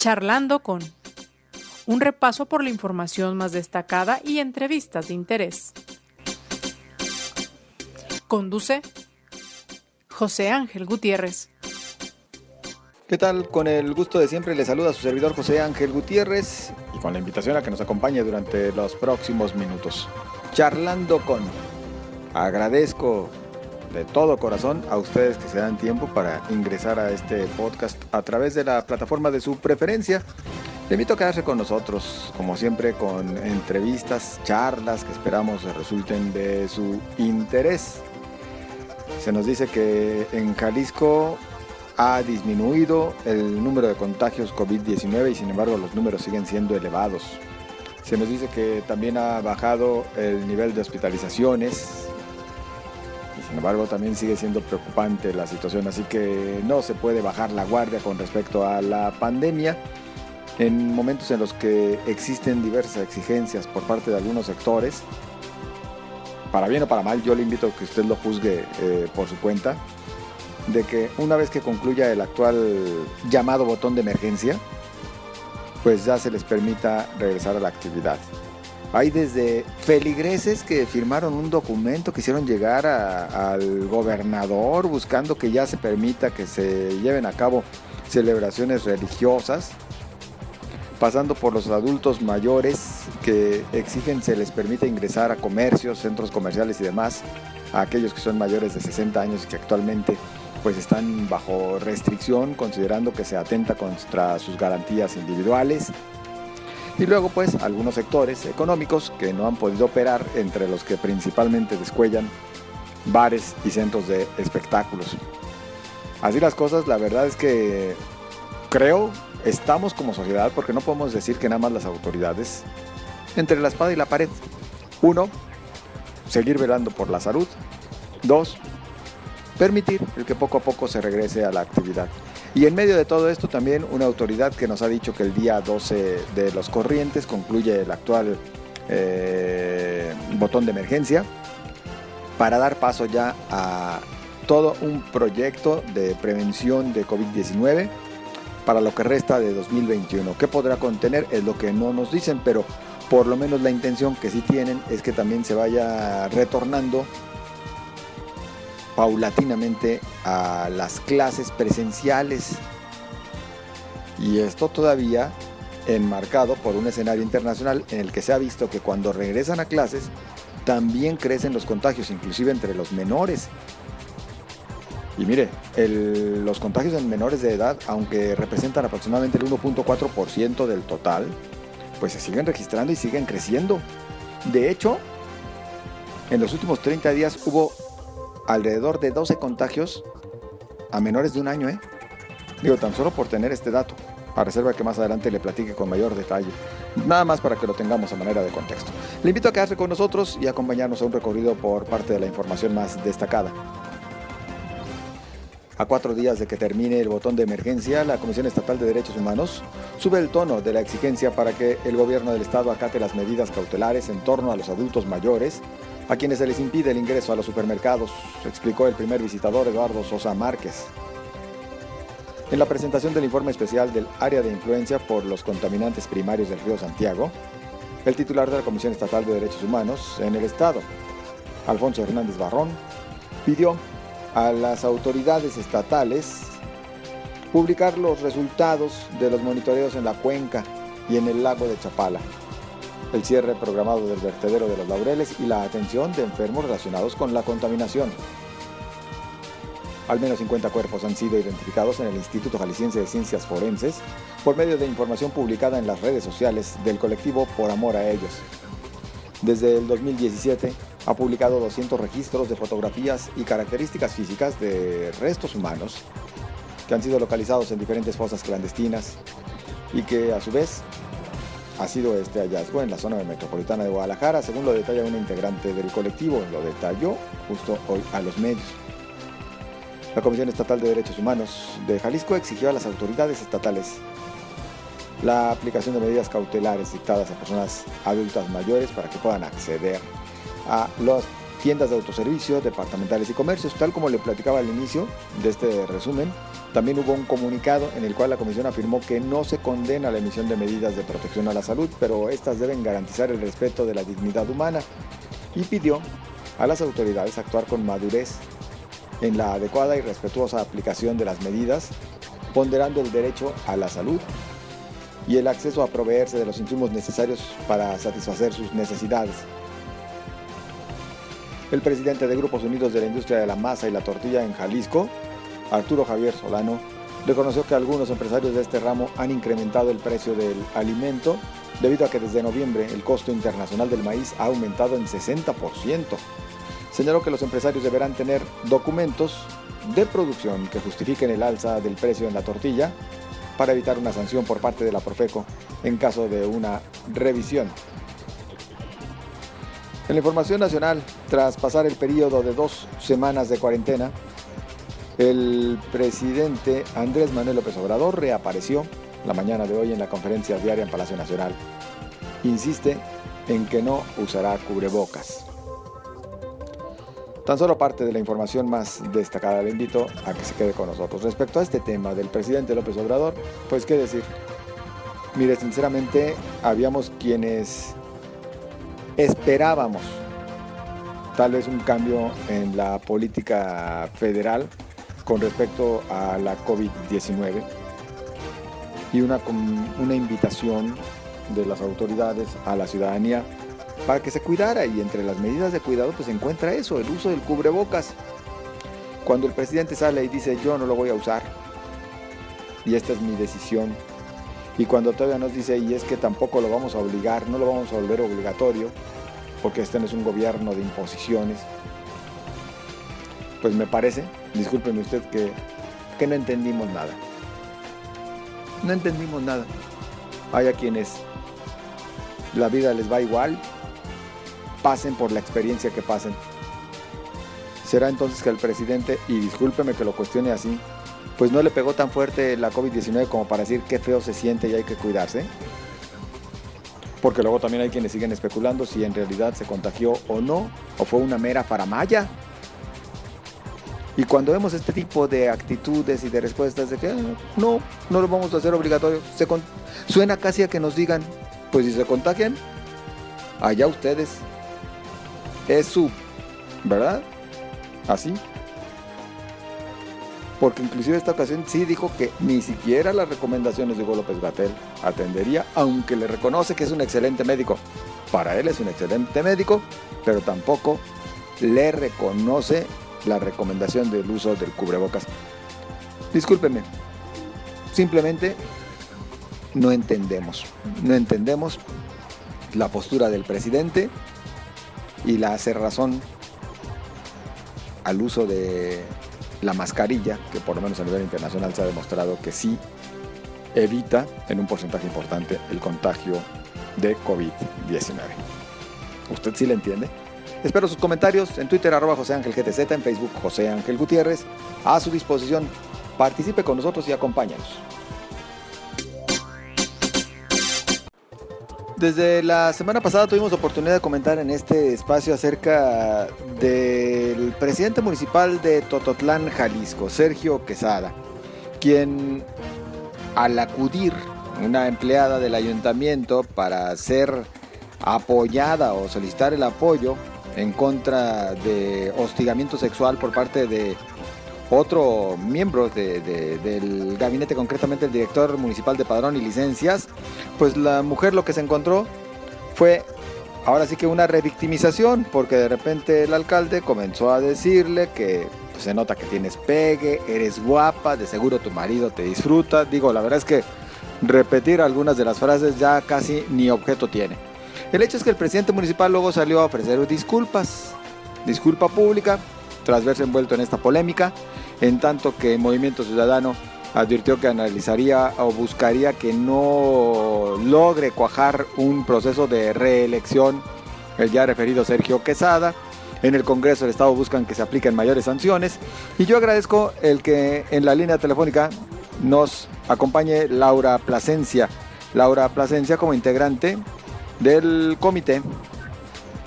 Charlando con un repaso por la información más destacada y entrevistas de interés. Conduce José Ángel Gutiérrez. ¿Qué tal? Con el gusto de siempre le saluda a su servidor José Ángel Gutiérrez y con la invitación a que nos acompañe durante los próximos minutos. Charlando con. Agradezco de todo corazón a ustedes que se dan tiempo para ingresar a este podcast a través de la plataforma de su preferencia. Le invito a quedarse con nosotros, como siempre, con entrevistas, charlas que esperamos resulten de su interés. Se nos dice que en Jalisco ha disminuido el número de contagios COVID-19 y sin embargo los números siguen siendo elevados. Se nos dice que también ha bajado el nivel de hospitalizaciones sin embargo también sigue siendo preocupante la situación, así que no se puede bajar la guardia con respecto a la pandemia. En momentos en los que existen diversas exigencias por parte de algunos sectores, para bien o para mal, yo le invito a que usted lo juzgue eh, por su cuenta, de que una vez que concluya el actual llamado botón de emergencia, pues ya se les permita regresar a la actividad. Hay desde feligreses que firmaron un documento, que hicieron llegar al gobernador buscando que ya se permita que se lleven a cabo celebraciones religiosas, pasando por los adultos mayores que exigen se les permita ingresar a comercios, centros comerciales y demás, a aquellos que son mayores de 60 años y que actualmente pues están bajo restricción considerando que se atenta contra sus garantías individuales. Y luego pues algunos sectores económicos que no han podido operar, entre los que principalmente descuellan bares y centros de espectáculos. Así las cosas, la verdad es que creo estamos como sociedad, porque no podemos decir que nada más las autoridades, entre la espada y la pared. Uno, seguir velando por la salud. Dos, permitir el que poco a poco se regrese a la actividad. Y en medio de todo esto también una autoridad que nos ha dicho que el día 12 de los corrientes concluye el actual eh, botón de emergencia para dar paso ya a todo un proyecto de prevención de COVID-19 para lo que resta de 2021. ¿Qué podrá contener? Es lo que no nos dicen, pero por lo menos la intención que sí tienen es que también se vaya retornando paulatinamente a las clases presenciales. Y esto todavía enmarcado por un escenario internacional en el que se ha visto que cuando regresan a clases también crecen los contagios, inclusive entre los menores. Y mire, los contagios en menores de edad, aunque representan aproximadamente el 1.4% del total, pues se siguen registrando y siguen creciendo. De hecho, en los últimos 30 días hubo alrededor de 12 contagios a menores de un año, ¿eh? Digo, tan solo por tener este dato, a reserva que más adelante le platique con mayor detalle. Nada más para que lo tengamos a manera de contexto. Le invito a quedarse con nosotros y acompañarnos a un recorrido por parte de la información más destacada. A cuatro días de que termine el botón de emergencia, la Comisión Estatal de Derechos Humanos sube el tono de la exigencia para que el gobierno del Estado acate las medidas cautelares en torno a los adultos mayores a quienes se les impide el ingreso a los supermercados, explicó el primer visitador Eduardo Sosa Márquez. En la presentación del informe especial del área de influencia por los contaminantes primarios del río Santiago, el titular de la Comisión Estatal de Derechos Humanos en el Estado, Alfonso Hernández Barrón, pidió a las autoridades estatales publicar los resultados de los monitoreos en la cuenca y en el lago de Chapala el cierre programado del vertedero de los Laureles y la atención de enfermos relacionados con la contaminación. Al menos 50 cuerpos han sido identificados en el Instituto Jalisciense de Ciencias Forenses por medio de información publicada en las redes sociales del colectivo Por Amor a Ellos. Desde el 2017 ha publicado 200 registros de fotografías y características físicas de restos humanos que han sido localizados en diferentes fosas clandestinas y que a su vez ha sido este hallazgo en la zona metropolitana de Guadalajara, según lo detalla una integrante del colectivo, lo detalló justo hoy a los medios. La Comisión Estatal de Derechos Humanos de Jalisco exigió a las autoridades estatales la aplicación de medidas cautelares dictadas a personas adultas mayores para que puedan acceder a los tiendas de autoservicio, departamentales y comercios. Tal como le platicaba al inicio de este resumen, también hubo un comunicado en el cual la Comisión afirmó que no se condena la emisión de medidas de protección a la salud, pero estas deben garantizar el respeto de la dignidad humana y pidió a las autoridades actuar con madurez en la adecuada y respetuosa aplicación de las medidas, ponderando el derecho a la salud y el acceso a proveerse de los insumos necesarios para satisfacer sus necesidades. El presidente de Grupos Unidos de la Industria de la Masa y la Tortilla en Jalisco, Arturo Javier Solano, reconoció que algunos empresarios de este ramo han incrementado el precio del alimento debido a que desde noviembre el costo internacional del maíz ha aumentado en 60%. Señaló que los empresarios deberán tener documentos de producción que justifiquen el alza del precio en la tortilla para evitar una sanción por parte de la Profeco en caso de una revisión. En la información nacional, tras pasar el periodo de dos semanas de cuarentena, el presidente Andrés Manuel López Obrador reapareció la mañana de hoy en la conferencia diaria en Palacio Nacional. Insiste en que no usará cubrebocas. Tan solo parte de la información más destacada le invito a que se quede con nosotros. Respecto a este tema del presidente López Obrador, pues qué decir. Mire, sinceramente, habíamos quienes esperábamos tal vez un cambio en la política federal con respecto a la COVID-19 y una, una invitación de las autoridades a la ciudadanía para que se cuidara y entre las medidas de cuidado pues se encuentra eso, el uso del cubrebocas. Cuando el presidente sale y dice yo no lo voy a usar y esta es mi decisión y cuando todavía nos dice y es que tampoco lo vamos a obligar, no lo vamos a volver obligatorio porque este no es un gobierno de imposiciones, pues me parece, discúlpeme usted que, que no entendimos nada. No entendimos nada. Hay a quienes la vida les va igual, pasen por la experiencia que pasen. Será entonces que el presidente, y discúlpeme que lo cuestione así, pues no le pegó tan fuerte la COVID-19 como para decir qué feo se siente y hay que cuidarse. Porque luego también hay quienes siguen especulando si en realidad se contagió o no, o fue una mera faramaya. Y cuando vemos este tipo de actitudes y de respuestas de que ah, no, no lo vamos a hacer obligatorio, se suena casi a que nos digan, pues si se contagian, allá ustedes. Es su, ¿verdad? Así. Porque inclusive esta ocasión sí dijo que ni siquiera las recomendaciones de Hugo López Gatel atendería, aunque le reconoce que es un excelente médico. Para él es un excelente médico, pero tampoco le reconoce la recomendación del uso del cubrebocas. Discúlpeme, simplemente no entendemos, no entendemos la postura del presidente y la razón al uso de la mascarilla, que por lo menos a nivel internacional se ha demostrado que sí evita en un porcentaje importante el contagio de COVID-19. ¿Usted sí le entiende? Espero sus comentarios en Twitter arroba José Ángel GTZ, en Facebook José Ángel Gutiérrez. A su disposición. Participe con nosotros y acompáñanos. Desde la semana pasada tuvimos oportunidad de comentar en este espacio acerca del presidente municipal de Tototlán, Jalisco, Sergio Quesada, quien al acudir una empleada del ayuntamiento para ser apoyada o solicitar el apoyo en contra de hostigamiento sexual por parte de otro miembro del gabinete, concretamente el director municipal de padrón y licencias, pues la mujer lo que se encontró fue ahora sí que una revictimización, porque de repente el alcalde comenzó a decirle que pues, se nota que tienes pegue, eres guapa, de seguro tu marido te disfruta. Digo, la verdad es que repetir algunas de las frases ya casi ni objeto tiene. El hecho es que el presidente municipal luego salió a ofrecer disculpas, disculpa pública, tras verse envuelto en esta polémica, en tanto que Movimiento Ciudadano advirtió que analizaría o buscaría que no logre cuajar un proceso de reelección el ya referido Sergio Quesada. En el Congreso del Estado buscan que se apliquen mayores sanciones. Y yo agradezco el que en la línea telefónica nos acompañe Laura Plasencia. Laura Plasencia como integrante del comité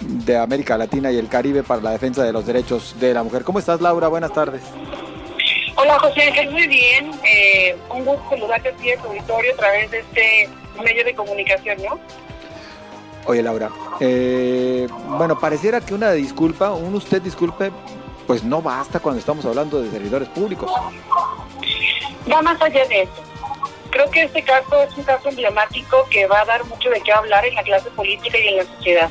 de América Latina y el Caribe para la defensa de los derechos de la mujer. ¿Cómo estás, Laura? Buenas tardes. Hola, José, muy bien. Eh, un gusto saludarte aquí en tu auditorio a través de este medio de comunicación, ¿no? Oye, Laura, eh, bueno, pareciera que una disculpa, un usted disculpe, pues no basta cuando estamos hablando de servidores públicos. Va más allá de eso. Creo que este caso es un caso emblemático que va a dar mucho de qué hablar en la clase política y en la sociedad.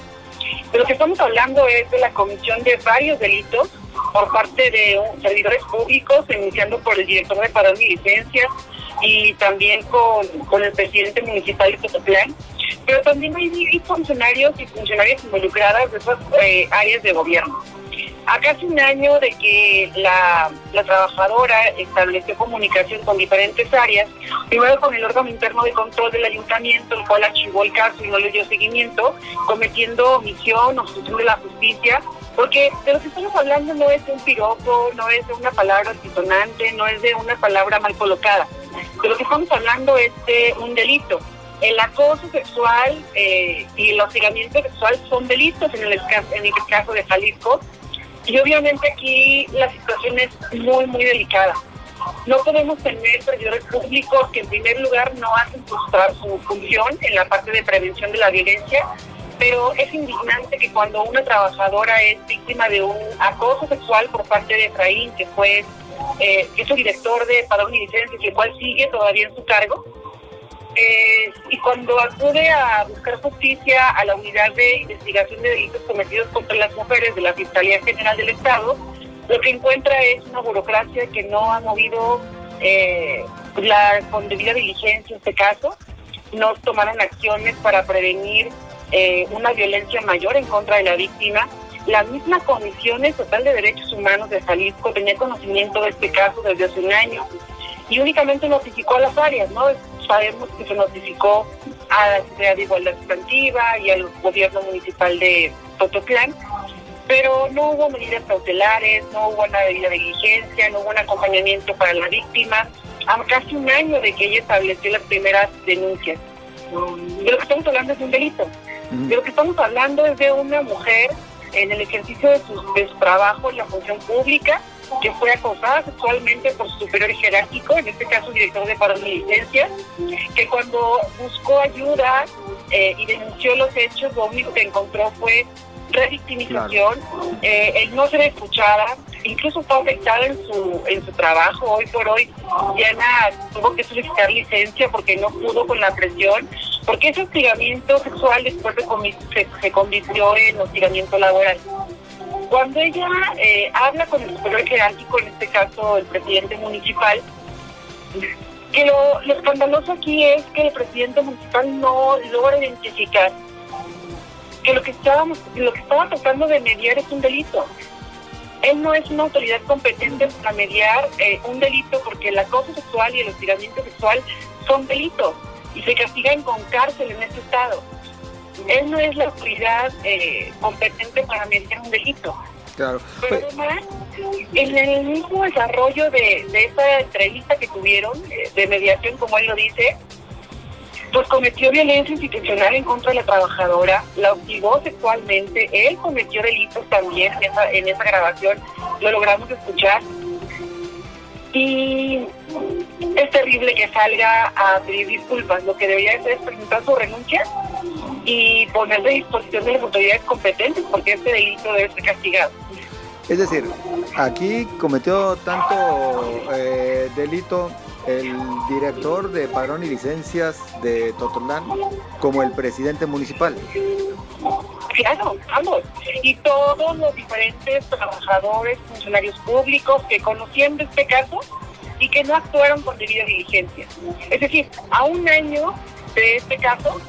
De lo que estamos hablando es de la comisión de varios delitos por parte de servidores públicos, iniciando por el director de Padrón y Licencias y también con, el presidente municipal de Cotoplán. Pero también hay funcionarios y funcionarias involucradas de esas eh, áreas de gobierno. A casi un año de que la, trabajadora estableció comunicación con diferentes áreas, primero con el órgano interno de control del ayuntamiento, el cual archivó el caso y no le dio seguimiento, cometiendo omisión, obstrucción de la justicia, porque de lo que estamos hablando no es de un piropo, no es de una palabra antisonante, no es de una palabra mal colocada. De lo que estamos hablando es de un delito. El acoso sexual eh, y el hostigamiento sexual son delitos en el, en el caso de Jalisco. Y obviamente aquí la situación es muy, muy delicada. No podemos tener servidores públicos que en primer lugar no hacen su, su función en la parte de prevención de la violencia pero es indignante que cuando una trabajadora es víctima de un acoso sexual por parte de Efraín, que fue eh, que es el director de Padrón y Licencias, el cual sigue todavía en su cargo, eh, y cuando acude a buscar justicia a la unidad de investigación de delitos cometidos contra las mujeres de la Fiscalía General del Estado, lo que encuentra es una burocracia que no ha movido eh, la, con debida diligencia este caso, no tomaron acciones para prevenir eh, una violencia mayor en contra de la víctima. La misma Comisión Estatal de Derechos Humanos de Jalisco tenía conocimiento de este caso desde hace un año y únicamente notificó a las áreas, ¿no? Sabemos que se notificó a la Secretaría de Igualdad Sustantiva y al gobierno municipal de Tototlán, pero no hubo medidas cautelares, no hubo una debida diligencia, no hubo un acompañamiento para la víctima, a casi un año de que ella estableció las primeras denuncias. De lo que estamos hablando es un delito. De lo que estamos hablando es de una mujer en el ejercicio de su, trabajo en la función pública que fue acosada sexualmente por su superior jerárquico, en este caso director de paro y licencias, que cuando buscó ayuda eh, y denunció los hechos, lo único que encontró fue revictimización, eh, el no ser escuchada, incluso fue afectada en su en su trabajo. Hoy por hoy Diana tuvo que solicitar licencia porque no pudo con la presión porque ese hostigamiento sexual después se, se convirtió en hostigamiento laboral. Cuando ella eh, habla con el superior jerárquico, en este caso el presidente municipal, que lo, escandaloso aquí es que el presidente municipal no logra identificar que lo que estábamos, lo que estaba tratando de mediar es un delito. Él no es una autoridad competente para mediar eh, un delito porque el acoso sexual y el hostigamiento sexual son delitos y se castigan con cárcel en este estado. Él no es la autoridad eh, competente para mediar un delito. Claro. Pero pues- además, en el mismo desarrollo de, de esa entrevista que tuvieron eh, de mediación, como él lo dice, pues cometió violencia institucional en contra de la trabajadora, la hostigó sexualmente, él cometió delitos también en esa, en esa grabación, lo logramos escuchar. Y es terrible que salga a pedir disculpas. Lo que debería hacer es presentar su renuncia y ponerse a disposición de las autoridades competentes porque este delito debe ser castigado. Es decir, aquí cometió tanto eh, delito el director de padrón y licencias de Totolán como el presidente municipal. Claro, ambos. Y todos los diferentes trabajadores, funcionarios públicos que conocían de este caso y que no actuaron con debida diligencia. Es decir, a un año de este caso,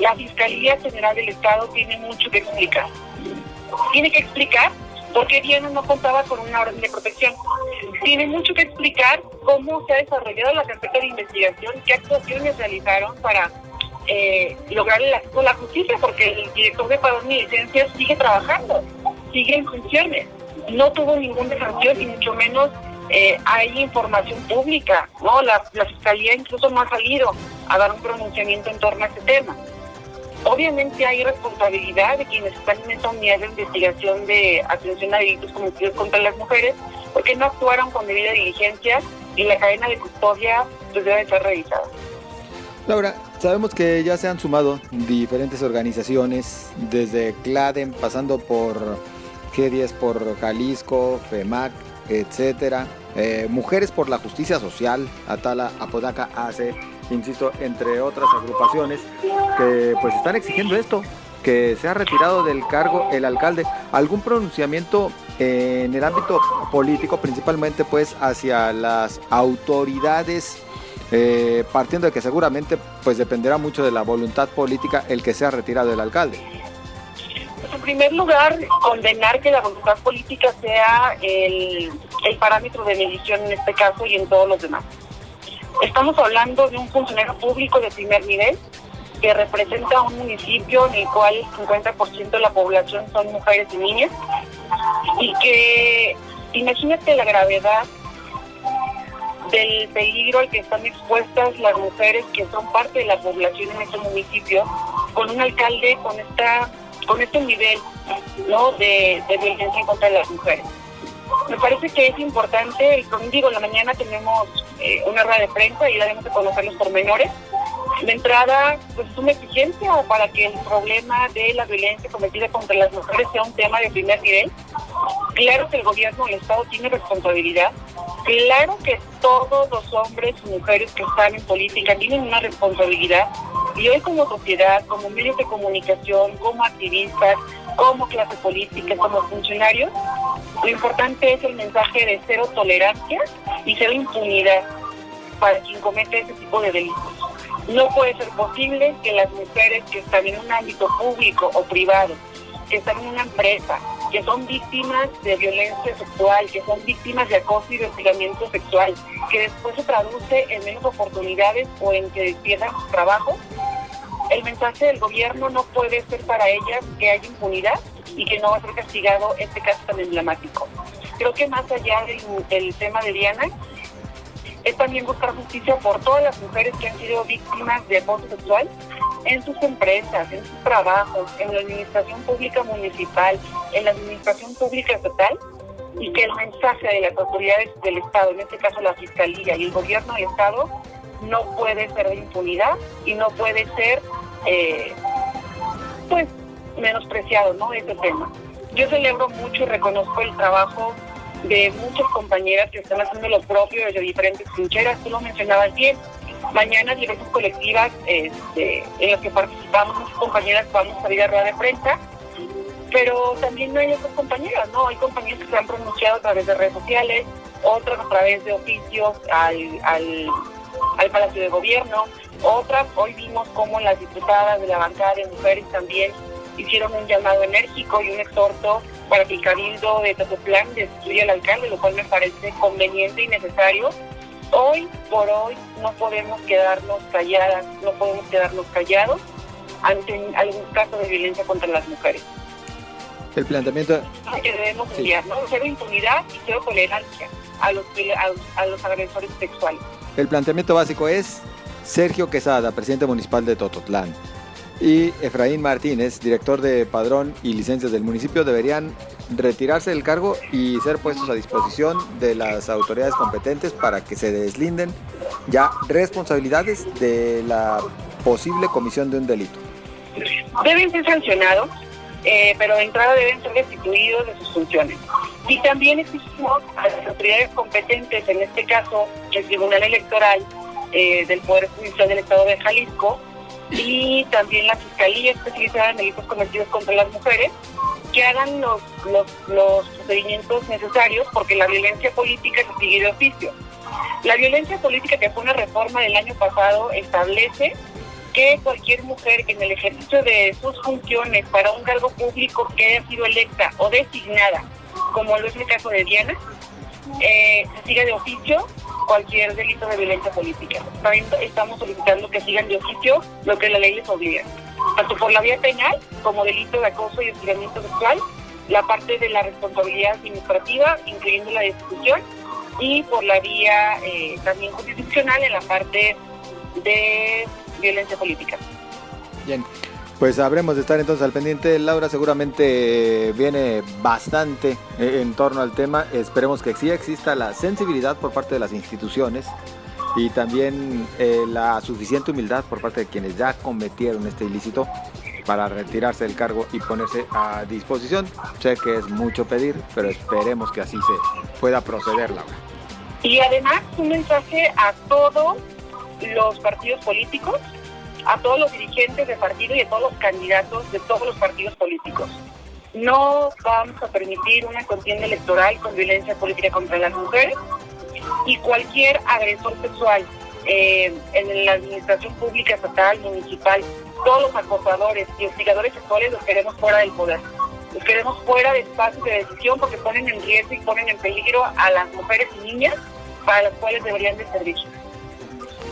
la Fiscalía General del Estado tiene mucho que explicar. Tiene que explicar por qué Diana no contaba con una orden de protección. Tiene mucho que explicar cómo se ha desarrollado la carpeta de investigación, qué actuaciones realizaron para eh, lograr acceso la justicia, porque el director de Padrón y Licencias sigue trabajando, sigue en funciones. No tuvo ninguna sanción y mucho menos eh, hay información pública, ¿no? La, Fiscalía incluso no ha salido a dar un pronunciamiento en torno a este tema. Obviamente hay responsabilidad de quienes están en esa unidad de investigación de atención a delitos cometidos contra las mujeres, porque no actuaron con debida diligencia y la cadena de custodia pues, debe ser revisada. Laura, sabemos que ya se han sumado diferentes organizaciones, desde CLADEN, pasando por G10 por Jalisco, FEMAC, etcétera. Eh, Mujeres por la Justicia Social, Atala, Apodaca, AC, insisto, entre otras agrupaciones que pues están exigiendo esto, que se retirado del cargo el alcalde. ¿Algún pronunciamiento en el ámbito político, principalmente pues hacia las autoridades, eh, partiendo de que seguramente pues dependerá mucho de la voluntad política el que sea retirado el alcalde? Pues, en primer lugar, condenar que la voluntad política sea el, el parámetro de medición en este caso y en todos los demás. Estamos hablando de un funcionario público de primer nivel que representa un municipio en el cual el 50% de la población son mujeres y niñas y que imagínate la gravedad del peligro al que están expuestas las mujeres que son parte de la población en este municipio con un alcalde con esta con este nivel no de, de violencia contra las mujeres me parece que es importante, como digo, la mañana tenemos eh, una rueda de prensa y daremos a conocer los pormenores. De entrada, pues es una exigencia para que el problema de la violencia cometida contra las mujeres sea un tema de primer nivel. Claro que el gobierno del Estado tiene responsabilidad. Claro que todos los hombres y mujeres que están en política tienen una responsabilidad. Y hoy como sociedad, como medios de comunicación, como activistas, como clase política, como funcionarios, lo importante es el mensaje de cero tolerancia y cero impunidad para quien comete ese tipo de delitos. No puede ser posible que las mujeres que están en un ámbito público o privado, que están en una empresa, que son víctimas de violencia sexual, que son víctimas de acoso y de hostigamiento sexual, que después se traduce en menos oportunidades o en que pierdan su trabajo, el mensaje del gobierno no puede ser para ellas que haya impunidad y que no va a ser castigado este caso tan emblemático. Creo que más allá del, tema de Diana, es también buscar justicia por todas las mujeres que han sido víctimas de abuso sexual en sus empresas, en sus trabajos, en la administración pública municipal, en la administración pública estatal, y que el mensaje de las autoridades del Estado, en este caso la Fiscalía y el Gobierno del Estado, no puede ser de impunidad y no puede ser, eh, pues, menospreciado, ¿no? Ese tema. Yo celebro mucho y reconozco el trabajo de muchas compañeras que están haciendo lo propio desde diferentes trincheras. Tú lo mencionabas bien. Mañana diversas colectivas este, en las que participamos, compañeras vamos a salir a rueda de prensa, pero también no hay otras compañeras, ¿no? Hay compañeras que se han pronunciado a través de redes sociales, otras a través de oficios al, al, al Palacio de Gobierno, otras, hoy vimos cómo las diputadas de la bancada de mujeres también hicieron un llamado enérgico y un exhorto para que el cabildo de Totoplán destruya al alcalde, lo cual me parece conveniente y necesario. Hoy por hoy no podemos quedarnos calladas, no podemos quedarnos callados ante algún caso de violencia contra las mujeres. El planteamiento... Que debemos enviar, ¿no? Cero impunidad y cero tolerancia a los, a, a los agresores sexuales. El planteamiento básico es Sergio Quesada, presidente municipal de Tototlán y Efraín Martínez, director de padrón y licencias del municipio, deberían retirarse del cargo y ser puestos a disposición de las autoridades competentes para que se deslinden ya responsabilidades de la posible comisión de un delito. Deben ser sancionados, eh, pero de entrada deben ser destituidos de sus funciones. Y también exigimos a las autoridades competentes, en este caso el Tribunal Electoral eh, del Poder Judicial del Estado de Jalisco, y también la Fiscalía especializada en delitos cometidos contra las mujeres, que hagan los, los, los procedimientos necesarios porque la violencia política se sigue de oficio. La violencia política que fue una reforma del año pasado establece que cualquier mujer que en el ejercicio de sus funciones para un cargo público que haya sido electa o designada, como lo es el caso de Diana, eh, se siga de oficio cualquier delito de violencia política. También estamos solicitando que sigan de oficio lo que la ley les obliga, tanto por la vía penal como delito de acoso y hostigamiento sexual, la parte de la responsabilidad administrativa, incluyendo la destitución, y por la vía eh, también jurisdiccional en la parte de violencia política. Bien. Pues habremos de estar entonces al pendiente. Laura seguramente viene bastante eh, en torno al tema. Esperemos que sí exista la sensibilidad por parte de las instituciones y también eh, la suficiente humildad por parte de quienes ya cometieron este ilícito para retirarse del cargo y ponerse a disposición. Sé que es mucho pedir, pero esperemos que así se pueda proceder, Laura. Y además un mensaje a todos los partidos políticos a todos los dirigentes de partido y a todos los candidatos de todos los partidos políticos. No vamos a permitir una contienda electoral con violencia política contra las mujeres y cualquier agresor sexual eh, en la administración pública, estatal, municipal, todos los acosadores y hostigadores sexuales los queremos fuera del poder. Los queremos fuera de espacios de decisión porque ponen en riesgo y ponen en peligro a las mujeres y niñas para las cuales deberían de servir.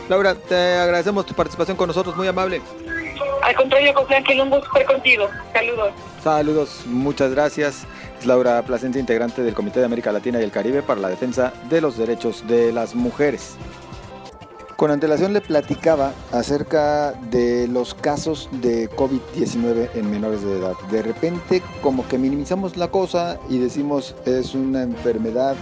Laura, te agradecemos tu participación con nosotros, muy amable. Al contrario, José Ángel, un gusto estar contigo. Saludos. Saludos, muchas gracias. Es Laura Plasencia, integrante del Comité de América Latina y el Caribe para la defensa de los derechos de las mujeres. Con antelación le platicaba acerca de los casos de COVID-19 en menores de edad. De repente como que minimizamos la cosa y decimos es una enfermedad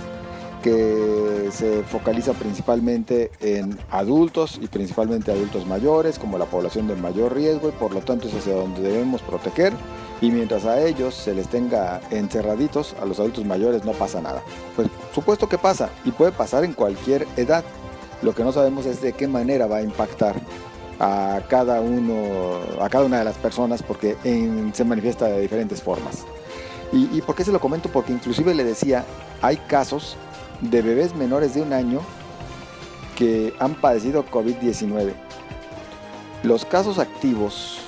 que se focaliza principalmente en adultos y principalmente adultos mayores como la población de mayor riesgo y por lo tanto es hacia donde debemos proteger y mientras a ellos se les tenga encerraditos, a los adultos mayores no pasa nada. Pues supuesto que pasa y puede pasar en cualquier edad. Lo que no sabemos es de qué manera va a impactar a cada uno, a cada una de las personas porque se manifiesta de diferentes formas. ¿Y, ¿Y por qué se lo comento? Porque inclusive le decía, hay casos de bebés menores de un año que han padecido COVID-19. Los casos activos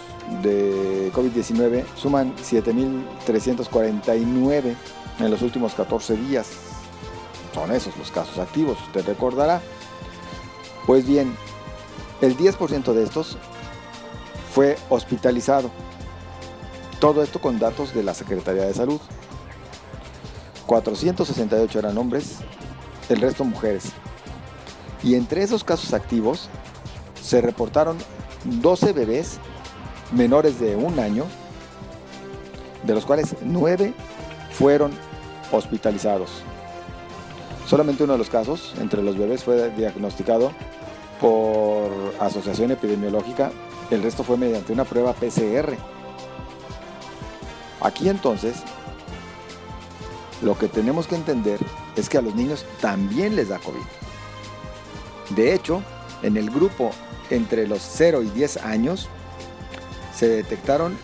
de COVID-19 suman 7.349 en los últimos 14 días. Son esos los casos activos, usted recordará. Pues bien, el 10% de estos fue hospitalizado. Todo esto con datos de la Secretaría de Salud. 468 eran hombres el resto mujeres. Y entre esos casos activos se reportaron 12 bebés menores de un año, de los cuales 9 fueron hospitalizados. Solamente uno de los casos entre los bebés fue diagnosticado por asociación epidemiológica, el resto fue mediante una prueba PCR. Aquí entonces lo que tenemos que entender es que a los niños también les da COVID. De hecho, en el grupo entre los 0 y 10 años se detectaron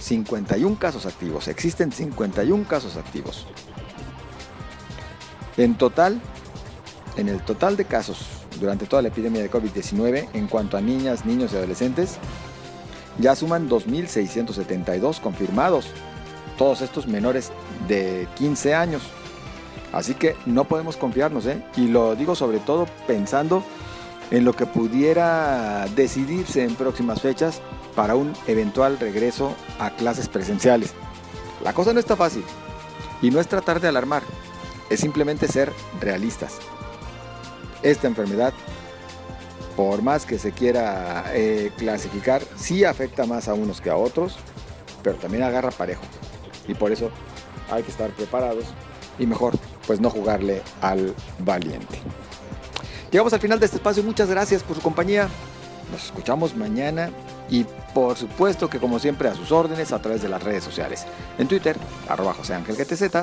51 casos activos. Existen 51 casos activos. En total, en el total de casos durante toda la epidemia de COVID-19 en cuanto a niñas, niños y adolescentes, ya suman 2.672 confirmados todos estos menores de 15 años. Así que no podemos confiarnos, ¿eh? Y lo digo sobre todo pensando en lo que pudiera decidirse en próximas fechas para un eventual regreso a clases presenciales. La cosa no está fácil y no es tratar de alarmar, es simplemente ser realistas. Esta enfermedad, por más que se quiera eh, clasificar, sí afecta más a unos que a otros, pero también agarra parejo y por eso hay que estar preparados y mejor pues no jugarle al valiente. Llegamos al final de este espacio, muchas gracias por su compañía. Nos escuchamos mañana y por supuesto que como siempre a sus órdenes a través de las redes sociales. En Twitter, arroba José Ángel GTZ,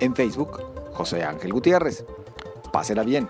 en Facebook, José Ángel Gutiérrez. Pásela bien.